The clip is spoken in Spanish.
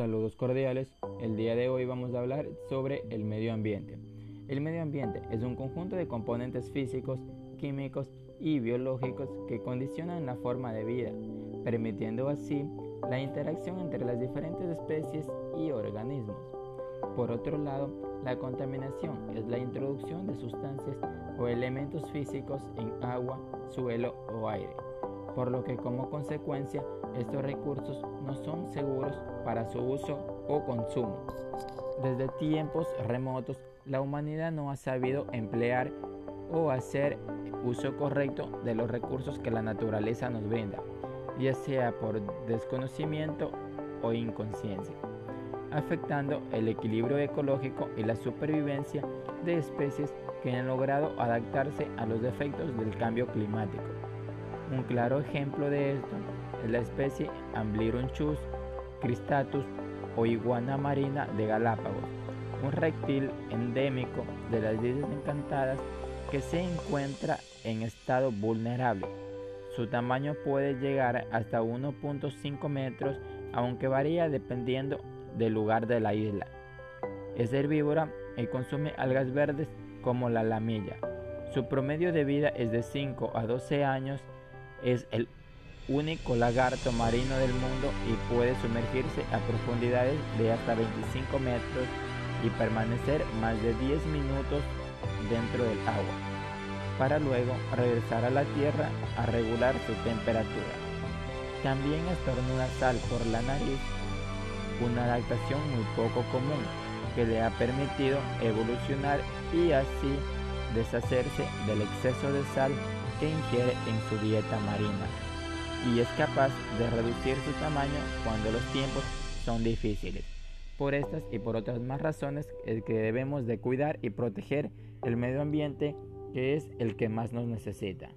Saludos cordiales. El día de hoy vamos a hablar sobre el medio ambiente. El medio ambiente es un conjunto de componentes físicos, químicos y biológicos que condicionan la forma de vida, permitiendo así la interacción entre las diferentes especies y organismos. Por otro lado, la contaminación es la introducción de sustancias o elementos físicos en agua, suelo o aire por lo que como consecuencia estos recursos no son seguros para su uso o consumo. Desde tiempos remotos, la humanidad no ha sabido emplear o hacer uso correcto de los recursos que la naturaleza nos brinda, ya sea por desconocimiento o inconsciencia, afectando el equilibrio ecológico y la supervivencia de especies que han logrado adaptarse a los efectos del cambio climático. Un claro ejemplo de esto es la especie Amblyrhonchus cristatus o iguana marina de Galápagos, un reptil endémico de las Islas Encantadas que se encuentra en estado vulnerable. Su tamaño puede llegar hasta 1.5 metros, aunque varía dependiendo del lugar de la isla. Es herbívora y consume algas verdes como la lamilla. Su promedio de vida es de 5 a 12 años es el único lagarto marino del mundo y puede sumergirse a profundidades de hasta 25 metros y permanecer más de 10 minutos dentro del agua, para luego regresar a la tierra a regular su temperatura. También estornuda sal por la nariz, una adaptación muy poco común que le ha permitido evolucionar y así deshacerse del exceso de sal que ingiere en su dieta marina y es capaz de reducir su tamaño cuando los tiempos son difíciles. Por estas y por otras más razones es que debemos de cuidar y proteger el medio ambiente que es el que más nos necesita.